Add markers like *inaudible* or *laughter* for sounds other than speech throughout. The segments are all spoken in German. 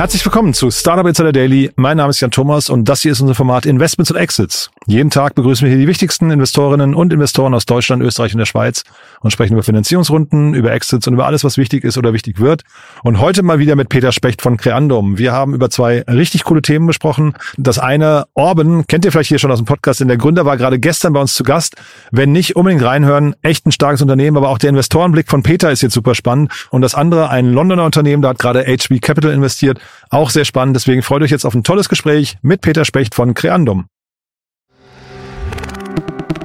Herzlich willkommen zu Startup Insider Daily. Mein Name ist Jan Thomas und das hier ist unser Format Investments und Exits. Jeden Tag begrüßen wir hier die wichtigsten Investorinnen und Investoren aus Deutschland, Österreich und der Schweiz und sprechen über Finanzierungsrunden, über Exits und über alles, was wichtig ist oder wichtig wird. Und heute mal wieder mit Peter Specht von Creandum. Wir haben über zwei richtig coole Themen besprochen. Das eine, Orban, kennt ihr vielleicht hier schon aus dem Podcast, denn der Gründer war gerade gestern bei uns zu Gast. Wenn nicht, unbedingt reinhören. Echt ein starkes Unternehmen, aber auch der Investorenblick von Peter ist jetzt super spannend. Und das andere, ein Londoner Unternehmen, da hat gerade HB Capital investiert. Auch sehr spannend. Deswegen freut euch jetzt auf ein tolles Gespräch mit Peter Specht von Creandum.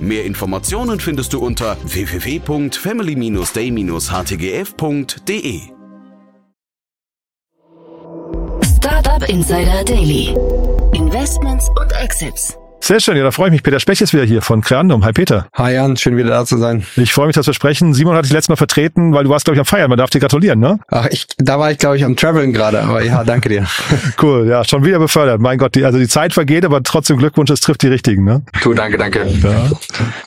Mehr Informationen findest du unter www.family-day-htgf startup.de. Startup Insider Daily. Investments und Exits. Sehr schön, ja, da freue ich mich. Peter Specht ist wieder hier von Creandum. Hi Peter. Hi Jan, schön wieder da zu sein. Ich freue mich, dass wir sprechen. Simon hat dich letztes Mal vertreten, weil du warst, glaube ich, am Feiern. Man darf dir gratulieren, ne? Ach, ich, da war ich, glaube ich, am Traveln gerade, aber ja, danke dir. *laughs* cool, ja, schon wieder befördert. Mein Gott, die, also die Zeit vergeht, aber trotzdem Glückwunsch, es trifft die Richtigen, ne? Du, danke, danke. Ja.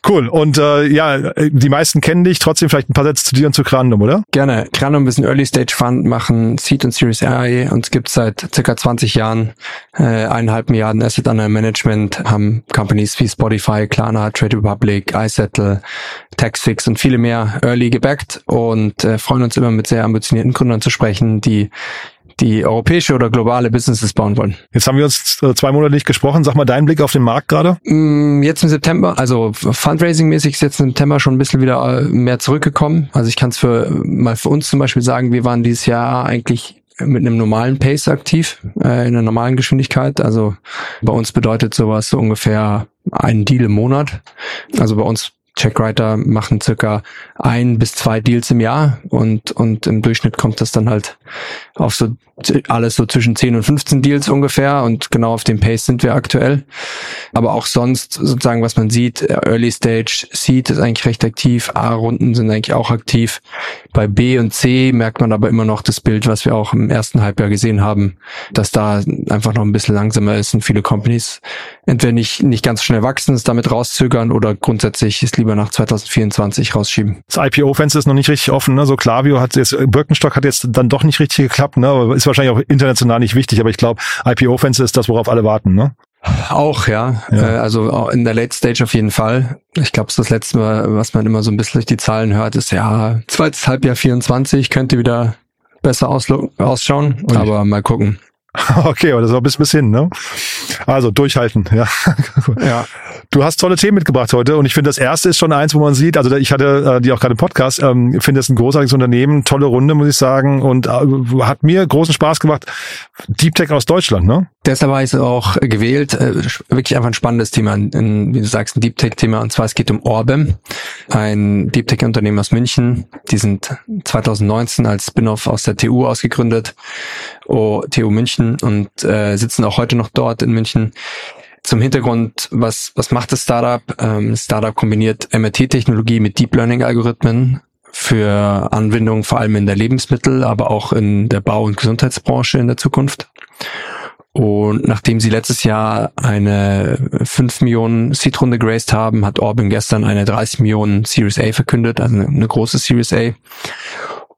Cool. Und äh, ja, die meisten kennen dich, trotzdem vielleicht ein paar Sätze zu dir und zu Creandum, oder? Gerne. Creandum ist ein Early Stage Fund, machen Seed und Series A und es gibt seit circa 20 Jahren äh, eineinhalb Milliarden Asset under Management, haben Companies wie Spotify, Klarna, Trade Republic, iSettle, Taxfix und viele mehr early gebackt und äh, freuen uns immer mit sehr ambitionierten Gründern zu sprechen, die die europäische oder globale Businesses bauen wollen. Jetzt haben wir uns äh, zwei Monate nicht gesprochen. Sag mal deinen Blick auf den Markt gerade. Jetzt im September, also Fundraising-mäßig ist jetzt im September schon ein bisschen wieder äh, mehr zurückgekommen. Also ich kann es für mal für uns zum Beispiel sagen, wir waren dieses Jahr eigentlich mit einem normalen Pace aktiv, äh, in einer normalen Geschwindigkeit. Also bei uns bedeutet sowas so ungefähr einen Deal im Monat. Also bei uns Checkwriter machen circa ein bis zwei Deals im Jahr und, und im Durchschnitt kommt das dann halt auf so alles so zwischen 10 und 15 Deals ungefähr und genau auf dem Pace sind wir aktuell. Aber auch sonst sozusagen, was man sieht, Early Stage Seed ist eigentlich recht aktiv, A-Runden sind eigentlich auch aktiv. Bei B und C merkt man aber immer noch das Bild, was wir auch im ersten Halbjahr gesehen haben, dass da einfach noch ein bisschen langsamer ist und viele Companies entweder nicht, nicht ganz schnell wachsen, es damit rauszögern oder grundsätzlich es lieber nach 2024 rausschieben. Das IPO-Fenster ist noch nicht richtig offen, ne? So Klaviyo hat jetzt, Birkenstock hat jetzt dann doch nicht richtig geklappt, ne? Ist wahrscheinlich auch international nicht wichtig, aber ich glaube, IPO-Fenster ist das, worauf alle warten, ne? Auch, ja. ja. Also in der Late Stage auf jeden Fall. Ich glaube, das letzte Mal, was man immer so ein bisschen durch die Zahlen hört, ist ja, zweites Halbjahr 24 könnte wieder besser ausschauen, aber mal gucken. *laughs* Okay, aber das war bis bis hin, ne? Also durchhalten, ja. *laughs* ja. Du hast tolle Themen mitgebracht heute und ich finde, das erste ist schon eins, wo man sieht, also ich hatte äh, die auch gerade im Podcast, ähm, finde es ein großartiges Unternehmen, tolle Runde, muss ich sagen, und äh, hat mir großen Spaß gemacht. Deep Tech aus Deutschland, ne? Deshalb habe ich es auch gewählt. Äh, wirklich einfach ein spannendes Thema, ein, wie du sagst, ein Deep Tech-Thema. Und zwar es geht um Orbem, ein Deep Tech-Unternehmen aus München. Die sind 2019 als Spin-off aus der TU ausgegründet, oh, TU München, und äh, sitzen auch heute noch dort in München. Zum Hintergrund, was, was macht das Startup? Ähm, Startup kombiniert MRT-Technologie mit Deep Learning-Algorithmen für Anwendungen vor allem in der Lebensmittel, aber auch in der Bau- und Gesundheitsbranche in der Zukunft. Und nachdem sie letztes Jahr eine 5 Millionen Seed-Runde geraced haben, hat Orban gestern eine 30 Millionen Series A verkündet, also eine große Series A.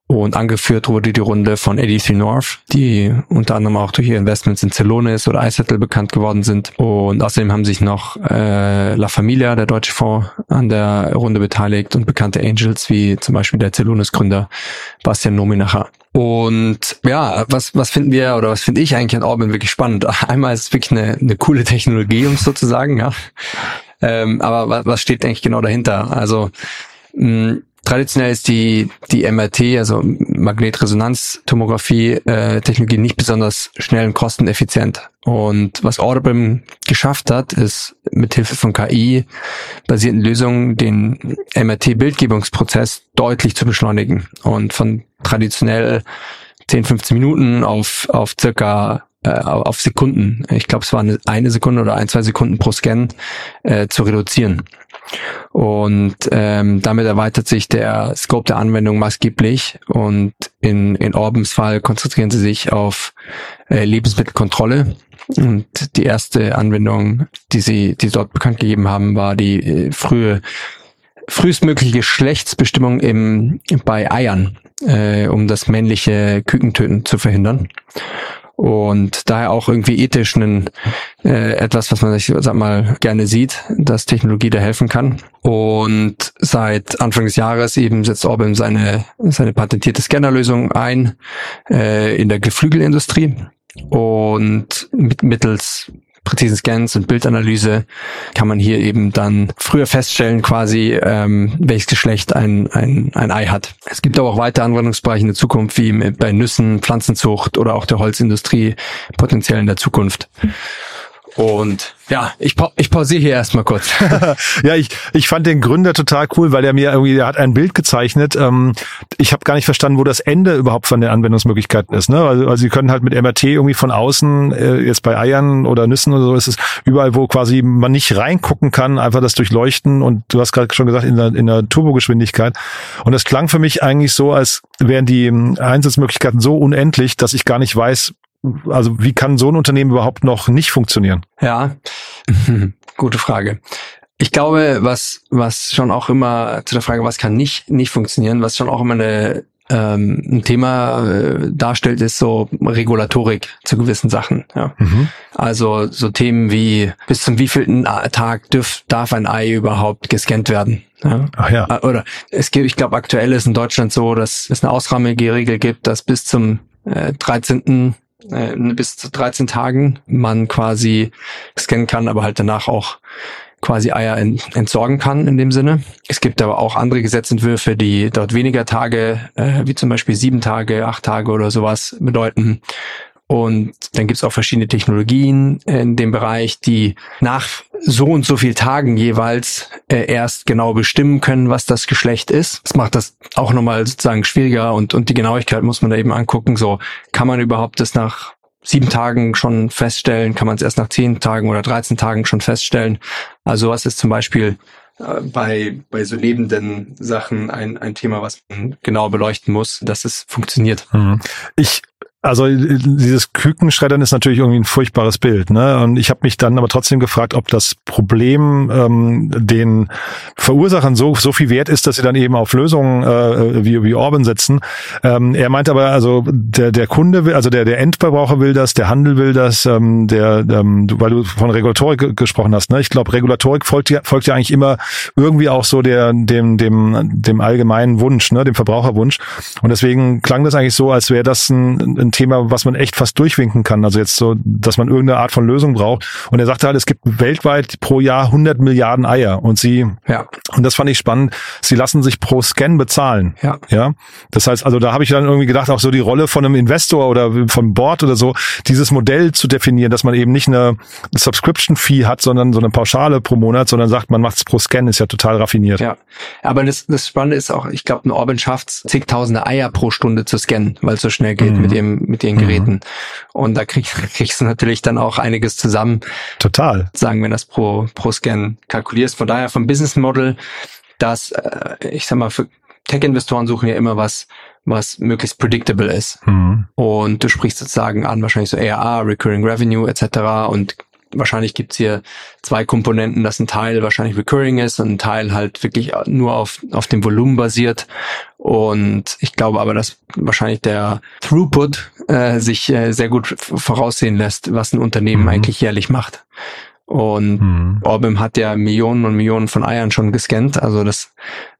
Und angeführt wurde die Runde von 83 North, die unter anderem auch durch ihre Investments in Celonis oder iSettle bekannt geworden sind. Und außerdem haben sich noch äh, La Familia, der deutsche Fonds, an der Runde beteiligt und bekannte Angels wie zum Beispiel der Celonis-Gründer Bastian Nominacher. Und ja, was, was finden wir oder was finde ich eigentlich an Orban wirklich spannend? *laughs* Einmal ist es wirklich eine, eine coole Technologie, um es so zu sagen, ja. Ähm, aber was, was steht eigentlich genau dahinter? Also mh, Traditionell ist die, die MRT, also Magnetresonanztomographie, äh, Technologie nicht besonders schnell und kosteneffizient. Und was Audible geschafft hat, ist mit Hilfe von KI basierten Lösungen den MRT-Bildgebungsprozess deutlich zu beschleunigen und von traditionell 10, 15 Minuten auf, auf circa äh, auf Sekunden, ich glaube es war eine, eine Sekunde oder ein, zwei Sekunden pro Scan äh, zu reduzieren. Und ähm, damit erweitert sich der Scope der Anwendung maßgeblich. Und in, in Orbens Fall konzentrieren sie sich auf äh, Lebensmittelkontrolle. Und die erste Anwendung, die sie, die sie dort bekannt gegeben haben, war die äh, frühe frühestmögliche Geschlechtsbestimmung im, bei Eiern, äh, um das männliche Kükentöten zu verhindern und daher auch irgendwie ethisch einen, äh, etwas, was man sich, sag mal, gerne sieht, dass Technologie da helfen kann. Und seit Anfang des Jahres eben setzt Orbim seine, seine patentierte Scannerlösung ein äh, in der Geflügelindustrie und mit, mittels präzisen Scans und Bildanalyse kann man hier eben dann früher feststellen, quasi, ähm, welches Geschlecht ein, ein, ein Ei hat. Es gibt aber auch weitere Anwendungsbereiche in der Zukunft, wie bei Nüssen, Pflanzenzucht oder auch der Holzindustrie potenziell in der Zukunft. Und ja, ich, pa ich pausiere hier erstmal kurz. *laughs* *laughs* ja, ich, ich fand den Gründer total cool, weil er mir irgendwie, er hat ein Bild gezeichnet. Ähm, ich habe gar nicht verstanden, wo das Ende überhaupt von den Anwendungsmöglichkeiten ist. Ne? Also, also sie können halt mit MRT irgendwie von außen, äh, jetzt bei Eiern oder Nüssen oder so, ist es überall, wo quasi man nicht reingucken kann, einfach das durchleuchten und du hast gerade schon gesagt, in der, in der Turbogeschwindigkeit. Und das klang für mich eigentlich so, als wären die ähm, Einsatzmöglichkeiten so unendlich, dass ich gar nicht weiß, also wie kann so ein Unternehmen überhaupt noch nicht funktionieren? Ja, *laughs* gute Frage. Ich glaube, was, was schon auch immer zu der Frage, was kann nicht, nicht funktionieren, was schon auch immer eine, ähm, ein Thema äh, darstellt, ist so Regulatorik zu gewissen Sachen. Ja. Mhm. Also so Themen wie bis zum wievielten Tag dürf, darf ein Ei überhaupt gescannt werden. Ja. Ach ja. Äh, oder es gibt, ich glaube, aktuell ist in Deutschland so, dass es eine ausrahmige Regel gibt, dass bis zum äh, 13 äh, bis zu 13 Tagen man quasi scannen kann, aber halt danach auch quasi Eier entsorgen kann in dem Sinne. Es gibt aber auch andere Gesetzentwürfe, die dort weniger Tage, äh, wie zum Beispiel sieben Tage, acht Tage oder sowas bedeuten. Und dann gibt es auch verschiedene Technologien in dem Bereich, die nach so und so viel Tagen jeweils äh, erst genau bestimmen können, was das Geschlecht ist. Das macht das auch nochmal sozusagen schwieriger und, und die Genauigkeit muss man da eben angucken. So, kann man überhaupt das nach sieben Tagen schon feststellen? Kann man es erst nach zehn Tagen oder 13 Tagen schon feststellen? Also was ist zum Beispiel äh, bei, bei so lebenden Sachen ein, ein Thema, was man genau beleuchten muss, dass es funktioniert. Mhm. Ich also dieses Kükenschreddern ist natürlich irgendwie ein furchtbares Bild. Ne? Und ich habe mich dann aber trotzdem gefragt, ob das Problem ähm, den Verursachern so, so viel wert ist, dass sie dann eben auf Lösungen äh, wie, wie Orban setzen. Ähm, er meint aber, also der, der Kunde will, also der, der Endverbraucher will das, der Handel will das, ähm, der, ähm, weil du von Regulatorik gesprochen hast. Ne? Ich glaube, Regulatorik folgt ja, folgt ja eigentlich immer irgendwie auch so der, dem, dem, dem allgemeinen Wunsch, ne? dem Verbraucherwunsch. Und deswegen klang das eigentlich so, als wäre das ein, ein Thema, was man echt fast durchwinken kann. Also jetzt so, dass man irgendeine Art von Lösung braucht. Und er sagte halt, es gibt weltweit pro Jahr 100 Milliarden Eier. Und sie, ja. und das fand ich spannend, sie lassen sich pro Scan bezahlen. Ja. Ja. Das heißt, also da habe ich dann irgendwie gedacht, auch so die Rolle von einem Investor oder von Board oder so, dieses Modell zu definieren, dass man eben nicht eine Subscription-Fee hat, sondern so eine Pauschale pro Monat, sondern sagt, man macht es pro Scan, ist ja total raffiniert. Ja. Aber das, das Spannende ist auch, ich glaube, ein Orban schafft zigtausende Eier pro Stunde zu scannen, weil es so schnell geht mhm. mit dem mit den Geräten. Mhm. Und da krieg, *laughs* kriegst du natürlich dann auch einiges zusammen. Total. Sagen, wenn das pro, pro Scan kalkulierst. Von daher vom Business Model, dass, äh, ich sag mal, für Tech-Investoren suchen ja immer was, was möglichst predictable ist. Mhm. Und du sprichst sozusagen an, wahrscheinlich so ARR, Recurring Revenue etc. Und wahrscheinlich gibt's hier zwei Komponenten, dass ein Teil wahrscheinlich recurring ist und ein Teil halt wirklich nur auf, auf dem Volumen basiert. Und ich glaube aber, dass wahrscheinlich der Throughput äh, sich äh, sehr gut voraussehen lässt, was ein Unternehmen mhm. eigentlich jährlich macht. Und mhm. Orbim hat ja Millionen und Millionen von Eiern schon gescannt. Also das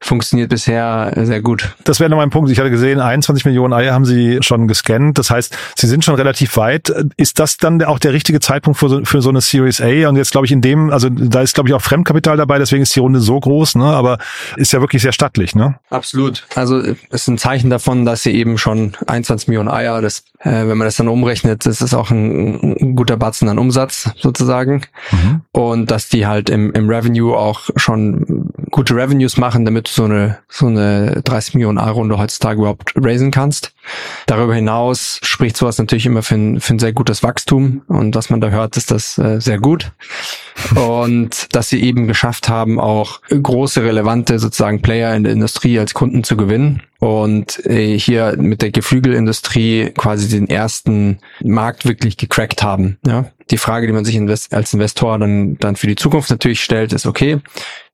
funktioniert bisher sehr gut. Das wäre noch mein Punkt. Ich hatte gesehen, 21 Millionen Eier haben Sie schon gescannt. Das heißt, Sie sind schon relativ weit. Ist das dann auch der richtige Zeitpunkt für so, für so eine Series A? Und jetzt glaube ich in dem, also da ist glaube ich auch Fremdkapital dabei, deswegen ist die Runde so groß, ne? aber ist ja wirklich sehr stattlich. Ne? Absolut. Also es ist ein Zeichen davon, dass Sie eben schon 21 Millionen Eier, das, äh, wenn man das dann umrechnet, das ist auch ein, ein guter Batzen an Umsatz sozusagen. Mhm. Und dass die halt im, im Revenue auch schon gute Revenues machen, damit du so eine, so eine 30 Millionen Euro Runde heutzutage überhaupt raisen kannst. Darüber hinaus spricht sowas natürlich immer für ein, für ein sehr gutes Wachstum. Und was man da hört, ist das äh, sehr gut. *laughs* Und dass sie eben geschafft haben, auch große, relevante sozusagen Player in der Industrie als Kunden zu gewinnen und äh, hier mit der Geflügelindustrie quasi den ersten Markt wirklich gecrackt haben. Ja? Die Frage, die man sich invest als Investor dann, dann für die Zukunft natürlich stellt, ist, okay,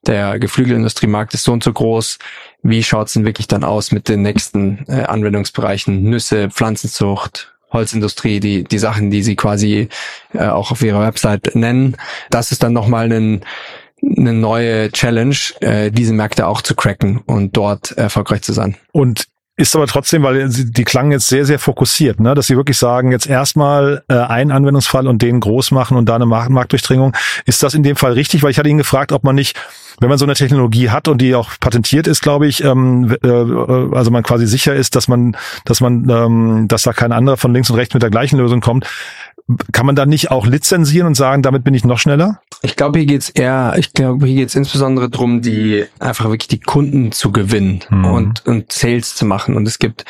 der Geflügelindustriemarkt ist so und so groß. Wie schaut's denn wirklich dann aus mit den nächsten äh, Anwendungsbereichen? Nüsse, Pflanzenzucht, Holzindustrie, die, die Sachen, die sie quasi äh, auch auf ihrer Website nennen. Das ist dann nochmal ein eine neue Challenge, äh, diese Märkte auch zu cracken und dort erfolgreich zu sein. Und ist aber trotzdem, weil die klangen jetzt sehr, sehr fokussiert, ne? dass sie wirklich sagen, jetzt erstmal äh, einen Anwendungsfall und den groß machen und da eine Markt Marktdurchdringung. Ist das in dem Fall richtig? Weil ich hatte ihn gefragt, ob man nicht, wenn man so eine Technologie hat und die auch patentiert ist, glaube ich, ähm, äh, also man quasi sicher ist, dass man, dass man, ähm, dass da kein anderer von links und rechts mit der gleichen Lösung kommt, kann man da nicht auch lizenzieren und sagen, damit bin ich noch schneller? Ich glaube, hier geht's eher, ich glaube, hier geht's insbesondere darum, die einfach wirklich die Kunden zu gewinnen mhm. und, und Sales zu machen. Und es gibt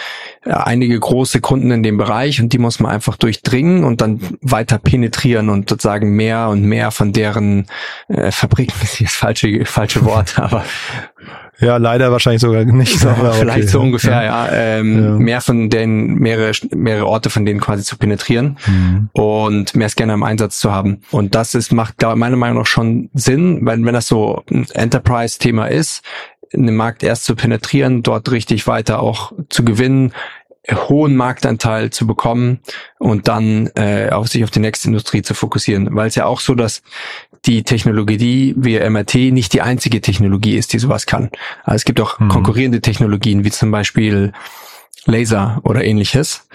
äh, einige große Kunden in dem Bereich und die muss man einfach durchdringen und dann weiter penetrieren und sozusagen mehr und mehr von deren äh, Fabriken, ist *laughs* das falsche, falsche Wort, *laughs* aber ja, leider wahrscheinlich sogar nicht. *laughs* Aber vielleicht okay. so ungefähr, ja. Ähm, ja. Mehr von denen, mehrere, mehrere Orte von denen quasi zu penetrieren mhm. und mehr Scanner im Einsatz zu haben. Und das ist, macht glaub, meiner Meinung nach schon Sinn, weil wenn das so ein Enterprise-Thema ist, einen Markt erst zu penetrieren, dort richtig weiter auch zu gewinnen, hohen Marktanteil zu bekommen und dann äh, auf sich auf die nächste Industrie zu fokussieren. Weil es ja auch so, dass die Technologie wie MRT nicht die einzige Technologie ist, die sowas kann. Also es gibt auch mhm. konkurrierende Technologien, wie zum Beispiel Laser oder ähnliches,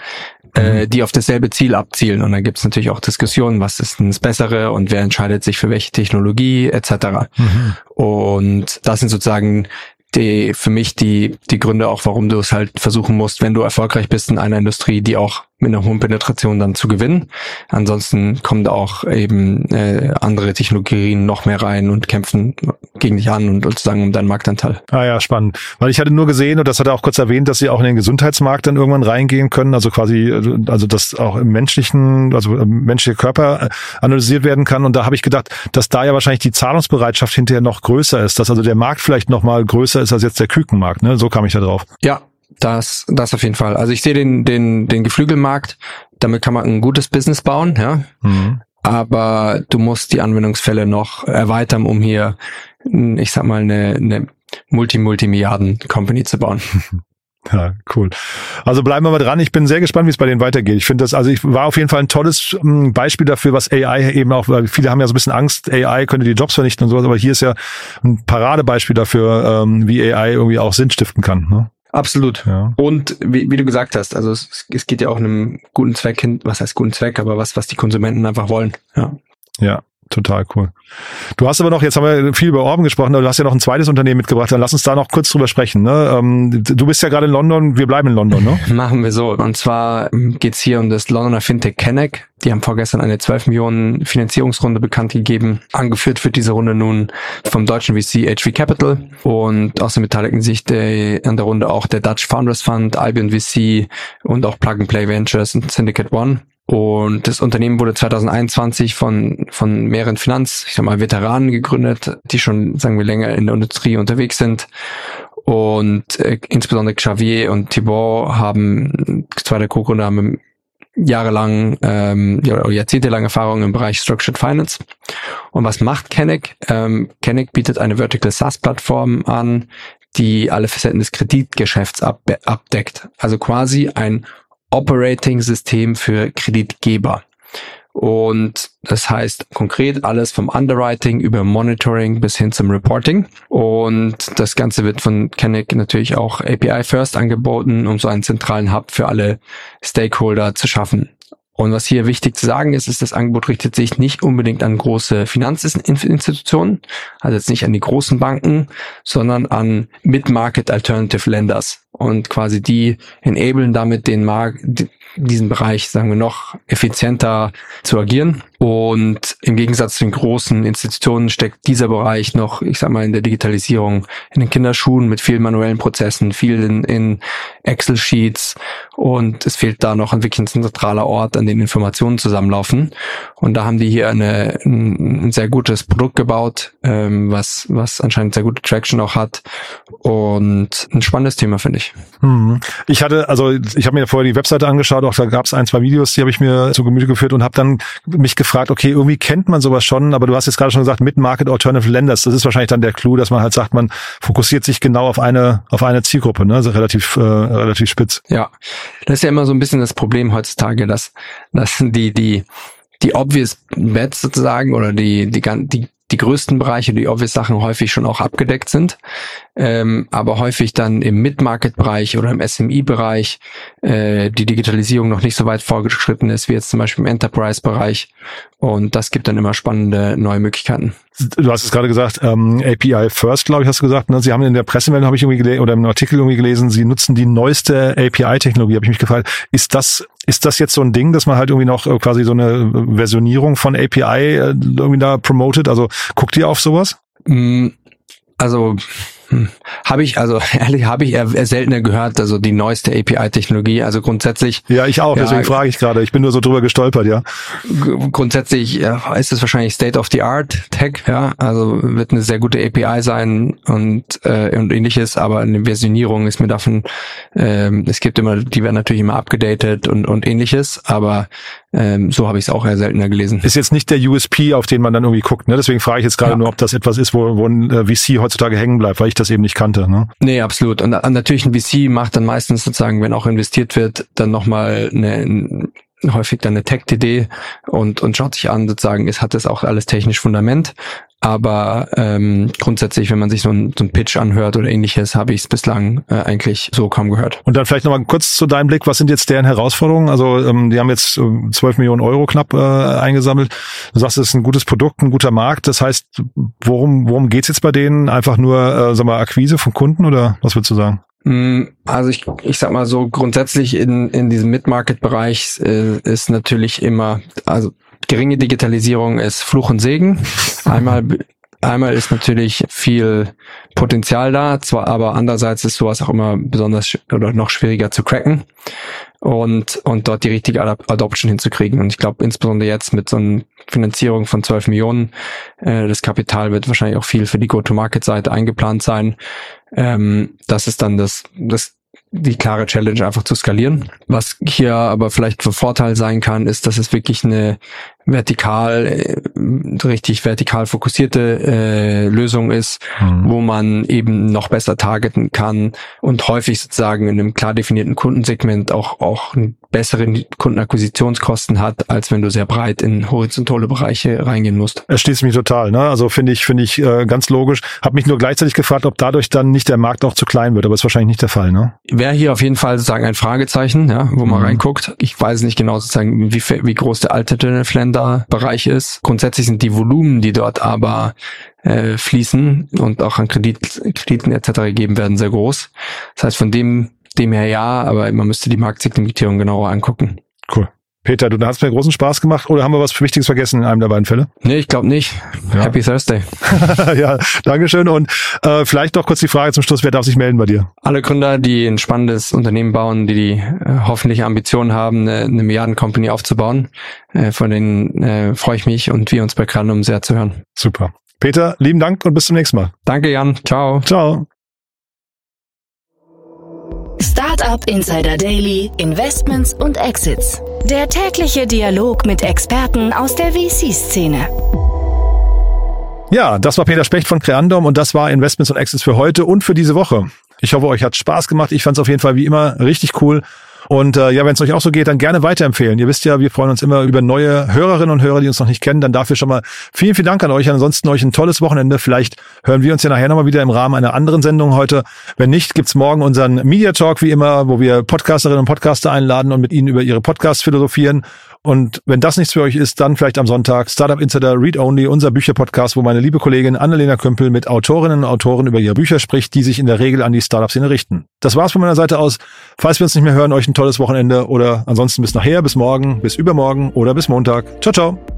äh, mhm. die auf dasselbe Ziel abzielen. Und da gibt es natürlich auch Diskussionen, was ist denn das Bessere und wer entscheidet sich für welche Technologie etc. Mhm. Und das sind sozusagen die für mich die die Gründe auch, warum du es halt versuchen musst, wenn du erfolgreich bist in einer Industrie, die auch mit einer hohen Penetration dann zu gewinnen. Ansonsten kommen da auch eben äh, andere Technologien noch mehr rein und kämpfen gegen dich an und sozusagen um deinen Marktanteil. Ah ja, spannend. Weil ich hatte nur gesehen, und das hat er auch kurz erwähnt, dass sie auch in den Gesundheitsmarkt dann irgendwann reingehen können, also quasi, also dass auch im menschlichen, also im menschliche Körper äh, analysiert werden kann. Und da habe ich gedacht, dass da ja wahrscheinlich die Zahlungsbereitschaft hinterher noch größer ist, dass also der Markt vielleicht noch mal größer ist als jetzt der Kükenmarkt. Ne? So kam ich da drauf. Ja, das, das auf jeden Fall. Also ich sehe den, den, den Geflügelmarkt, damit kann man ein gutes Business bauen, ja. Mhm. Aber du musst die Anwendungsfälle noch erweitern, um hier, ich sag mal, eine, eine Multi-Multimilliarden-Company zu bauen. *laughs* Ja, cool. Also bleiben wir mal dran. Ich bin sehr gespannt, wie es bei denen weitergeht. Ich finde das, also ich war auf jeden Fall ein tolles Beispiel dafür, was AI eben auch, weil viele haben ja so ein bisschen Angst, AI könnte die Jobs vernichten und sowas, aber hier ist ja ein Paradebeispiel dafür, ähm, wie AI irgendwie auch Sinn stiften kann. Ne? Absolut. Ja. Und wie, wie du gesagt hast, also es, es geht ja auch einem guten Zweck hin, was heißt guten Zweck, aber was, was die Konsumenten einfach wollen. Ja. Ja, total cool. Du hast aber noch, jetzt haben wir viel über Orben gesprochen, aber du hast ja noch ein zweites Unternehmen mitgebracht, dann lass uns da noch kurz drüber sprechen. Ne? Ähm, du bist ja gerade in London, wir bleiben in London, ne? *laughs* Machen wir so. Und zwar geht's hier um das Londoner Fintech Connect. Die haben vorgestern eine 12 Millionen Finanzierungsrunde bekannt gegeben. Angeführt wird diese Runde nun vom deutschen VC HV Capital und außerdem beteiligen sich der, an der Runde auch der Dutch Founders Fund, Albion VC und auch Plug and Play Ventures und Syndicate One. Und das Unternehmen wurde 2021 von, von mehreren Finanz, ich sag mal, Veteranen gegründet, die schon, sagen wir, länger in der Industrie unterwegs sind. Und äh, insbesondere Xavier und Thibaut haben, zwei der Co-Gründer haben jahrelang, ähm, ja, jahrzehntelang Erfahrung im Bereich Structured Finance. Und was macht Kenneck? Ähm, Kenneck bietet eine Vertical SaaS-Plattform an, die alle Facetten des Kreditgeschäfts abdeckt. Also quasi ein Operating-System für Kreditgeber. Und das heißt konkret alles vom Underwriting über Monitoring bis hin zum Reporting. Und das Ganze wird von Kennick natürlich auch API First angeboten, um so einen zentralen Hub für alle Stakeholder zu schaffen. Und was hier wichtig zu sagen ist, ist, das Angebot richtet sich nicht unbedingt an große Finanzinstitutionen, also jetzt nicht an die großen Banken, sondern an Mid-Market Alternative Lenders. Und quasi die enablen damit den Markt, diesen Bereich, sagen wir noch, effizienter zu agieren. Und im Gegensatz zu den großen Institutionen steckt dieser Bereich noch, ich sag mal, in der Digitalisierung in den Kinderschuhen mit vielen manuellen Prozessen, viel in, Excel-Sheets und es fehlt da noch ein wirklich ein zentraler Ort, an den Informationen zusammenlaufen. Und da haben die hier eine, ein, ein sehr gutes Produkt gebaut, ähm, was, was anscheinend sehr gute Traction auch hat und ein spannendes Thema, finde ich. Hm. Ich hatte, also ich habe mir vorher die Webseite angeschaut, auch da gab es ein, zwei Videos, die habe ich mir zu Gemüte geführt und habe dann mich gefragt, okay, irgendwie kennt man sowas schon, aber du hast jetzt gerade schon gesagt, mit Market Alternative Lenders, das ist wahrscheinlich dann der Clou, dass man halt sagt, man fokussiert sich genau auf eine, auf eine Zielgruppe, ne? Also relativ, äh, relativ spitz. Ja, das ist ja immer so ein bisschen das Problem heutzutage, dass, dass die, die, die obvious bets sozusagen oder die, die, die, die größten Bereiche, die obvious Sachen häufig schon auch abgedeckt sind ähm, aber häufig dann im Mid-Market-Bereich oder im SMI-Bereich äh, die Digitalisierung noch nicht so weit vorgeschritten ist, wie jetzt zum Beispiel im Enterprise-Bereich. Und das gibt dann immer spannende neue Möglichkeiten. Du hast es gerade gesagt, ähm, API First, glaube ich, hast du gesagt. Ne? Sie haben in der Pressemeldung, habe ich irgendwie gelesen, oder im Artikel irgendwie gelesen, Sie nutzen die neueste API-Technologie, habe ich mich gefragt. Ist das, ist das jetzt so ein Ding, dass man halt irgendwie noch äh, quasi so eine Versionierung von API äh, irgendwie da promotet? Also guckt ihr auf sowas? Mm, also hm. Habe ich, also *laughs* ehrlich, habe ich eher, eher seltener gehört, also die neueste API-Technologie. Also grundsätzlich. Ja, ich auch, ja, deswegen frage ich gerade. Ich bin nur so drüber gestolpert, ja. Grundsätzlich ja, ist es wahrscheinlich State of the Art Tech, ja. Also wird eine sehr gute API sein und, äh, und ähnliches, aber eine Versionierung ist mir davon, ähm, es gibt immer, die werden natürlich immer abgedatet und, und ähnliches, aber ähm, so habe ich es auch eher seltener gelesen. Ist jetzt nicht der USP, auf den man dann irgendwie guckt, ne? Deswegen frage ich jetzt gerade ja. nur, ob das etwas ist, wo, wo ein äh, VC heutzutage hängen bleibt, weil ich das eben nicht kannte. Ne? Nee, absolut. Und natürlich ein VC macht dann meistens sozusagen, wenn auch investiert wird, dann nochmal eine, häufig dann eine Tech-DD und, und schaut sich an, sozusagen, es hat das auch alles technisch Fundament. Aber ähm, grundsätzlich, wenn man sich so ein, so Pitch anhört oder ähnliches, habe ich es bislang äh, eigentlich so kaum gehört. Und dann vielleicht nochmal kurz zu deinem Blick, was sind jetzt deren Herausforderungen? Also ähm, die haben jetzt äh, 12 Millionen Euro knapp äh, eingesammelt. Du sagst, es ist ein gutes Produkt, ein guter Markt. Das heißt, worum, worum geht's jetzt bei denen? Einfach nur, äh, sag mal, Akquise von Kunden oder was würdest du sagen? Mm, also ich, ich sag mal so, grundsätzlich in, in diesem Mid-Market-Bereich äh, ist natürlich immer, also geringe Digitalisierung ist Fluch und Segen. Einmal, einmal ist natürlich viel Potenzial da, zwar aber andererseits ist sowas auch immer besonders oder noch schwieriger zu cracken und, und dort die richtige Adoption hinzukriegen. Und ich glaube, insbesondere jetzt mit so einer Finanzierung von 12 Millionen, äh, das Kapital wird wahrscheinlich auch viel für die Go-to-Market-Seite eingeplant sein. Ähm, das ist dann das, das die klare Challenge einfach zu skalieren. Was hier aber vielleicht für Vorteil sein kann, ist, dass es wirklich eine vertikal, äh, richtig vertikal fokussierte äh, Lösung ist, mhm. wo man eben noch besser targeten kann und häufig sozusagen in einem klar definierten Kundensegment auch, auch bessere Kundenakquisitionskosten hat, als wenn du sehr breit in horizontale Bereiche reingehen musst. Es schließt mich total, ne? Also finde ich, finde ich äh, ganz logisch. Hab mich nur gleichzeitig gefragt, ob dadurch dann nicht der Markt auch zu klein wird, aber ist wahrscheinlich nicht der Fall, ne? Wäre hier auf jeden Fall sozusagen ein Fragezeichen, ja, wo man mhm. reinguckt. Ich weiß nicht genau sozusagen, wie, wie groß der Alternative Bereich ist. Grundsätzlich sind die Volumen, die dort aber äh, fließen und auch an Kredit, Krediten etc. gegeben werden, sehr groß. Das heißt, von dem dem her ja, aber man müsste die Marktsegmentierung genauer angucken. Cool. Peter, du hast mir großen Spaß gemacht oder haben wir was Wichtiges vergessen in einem der beiden Fälle? Nee, ich glaube nicht. Ja. Happy Thursday. *laughs* ja, Dankeschön. Und äh, vielleicht doch kurz die Frage zum Schluss, wer darf sich melden bei dir? Alle Gründer, die ein spannendes Unternehmen bauen, die, die äh, hoffentlich Ambitionen haben, eine, eine Milliarden-Company aufzubauen, äh, von denen äh, freue ich mich und wir uns bei Granum sehr zu hören. Super. Peter, lieben Dank und bis zum nächsten Mal. Danke, Jan. Ciao. Ciao. Startup Insider Daily, Investments und Exits. Der tägliche Dialog mit Experten aus der VC-Szene. Ja, das war Peter Specht von Creandum und das war Investments und Exits für heute und für diese Woche. Ich hoffe, euch hat Spaß gemacht. Ich fand es auf jeden Fall wie immer richtig cool. Und äh, ja, wenn es euch auch so geht, dann gerne weiterempfehlen. Ihr wisst ja, wir freuen uns immer über neue Hörerinnen und Hörer, die uns noch nicht kennen. Dann dafür schon mal vielen, vielen Dank an euch. Ansonsten euch ein tolles Wochenende. Vielleicht hören wir uns ja nachher nochmal wieder im Rahmen einer anderen Sendung heute. Wenn nicht, gibt's morgen unseren Media Talk wie immer, wo wir Podcasterinnen und Podcaster einladen und mit ihnen über ihre Podcasts philosophieren. Und wenn das nichts für euch ist, dann vielleicht am Sonntag Startup Insider Read Only, unser Bücherpodcast, wo meine liebe Kollegin Annalena Kümpel mit Autorinnen und Autoren über ihre Bücher spricht, die sich in der Regel an die Startup-Szene richten. Das war's von meiner Seite aus. Falls wir uns nicht mehr hören, euch ein tolles Wochenende oder ansonsten bis nachher, bis morgen, bis übermorgen oder bis Montag. Ciao, ciao.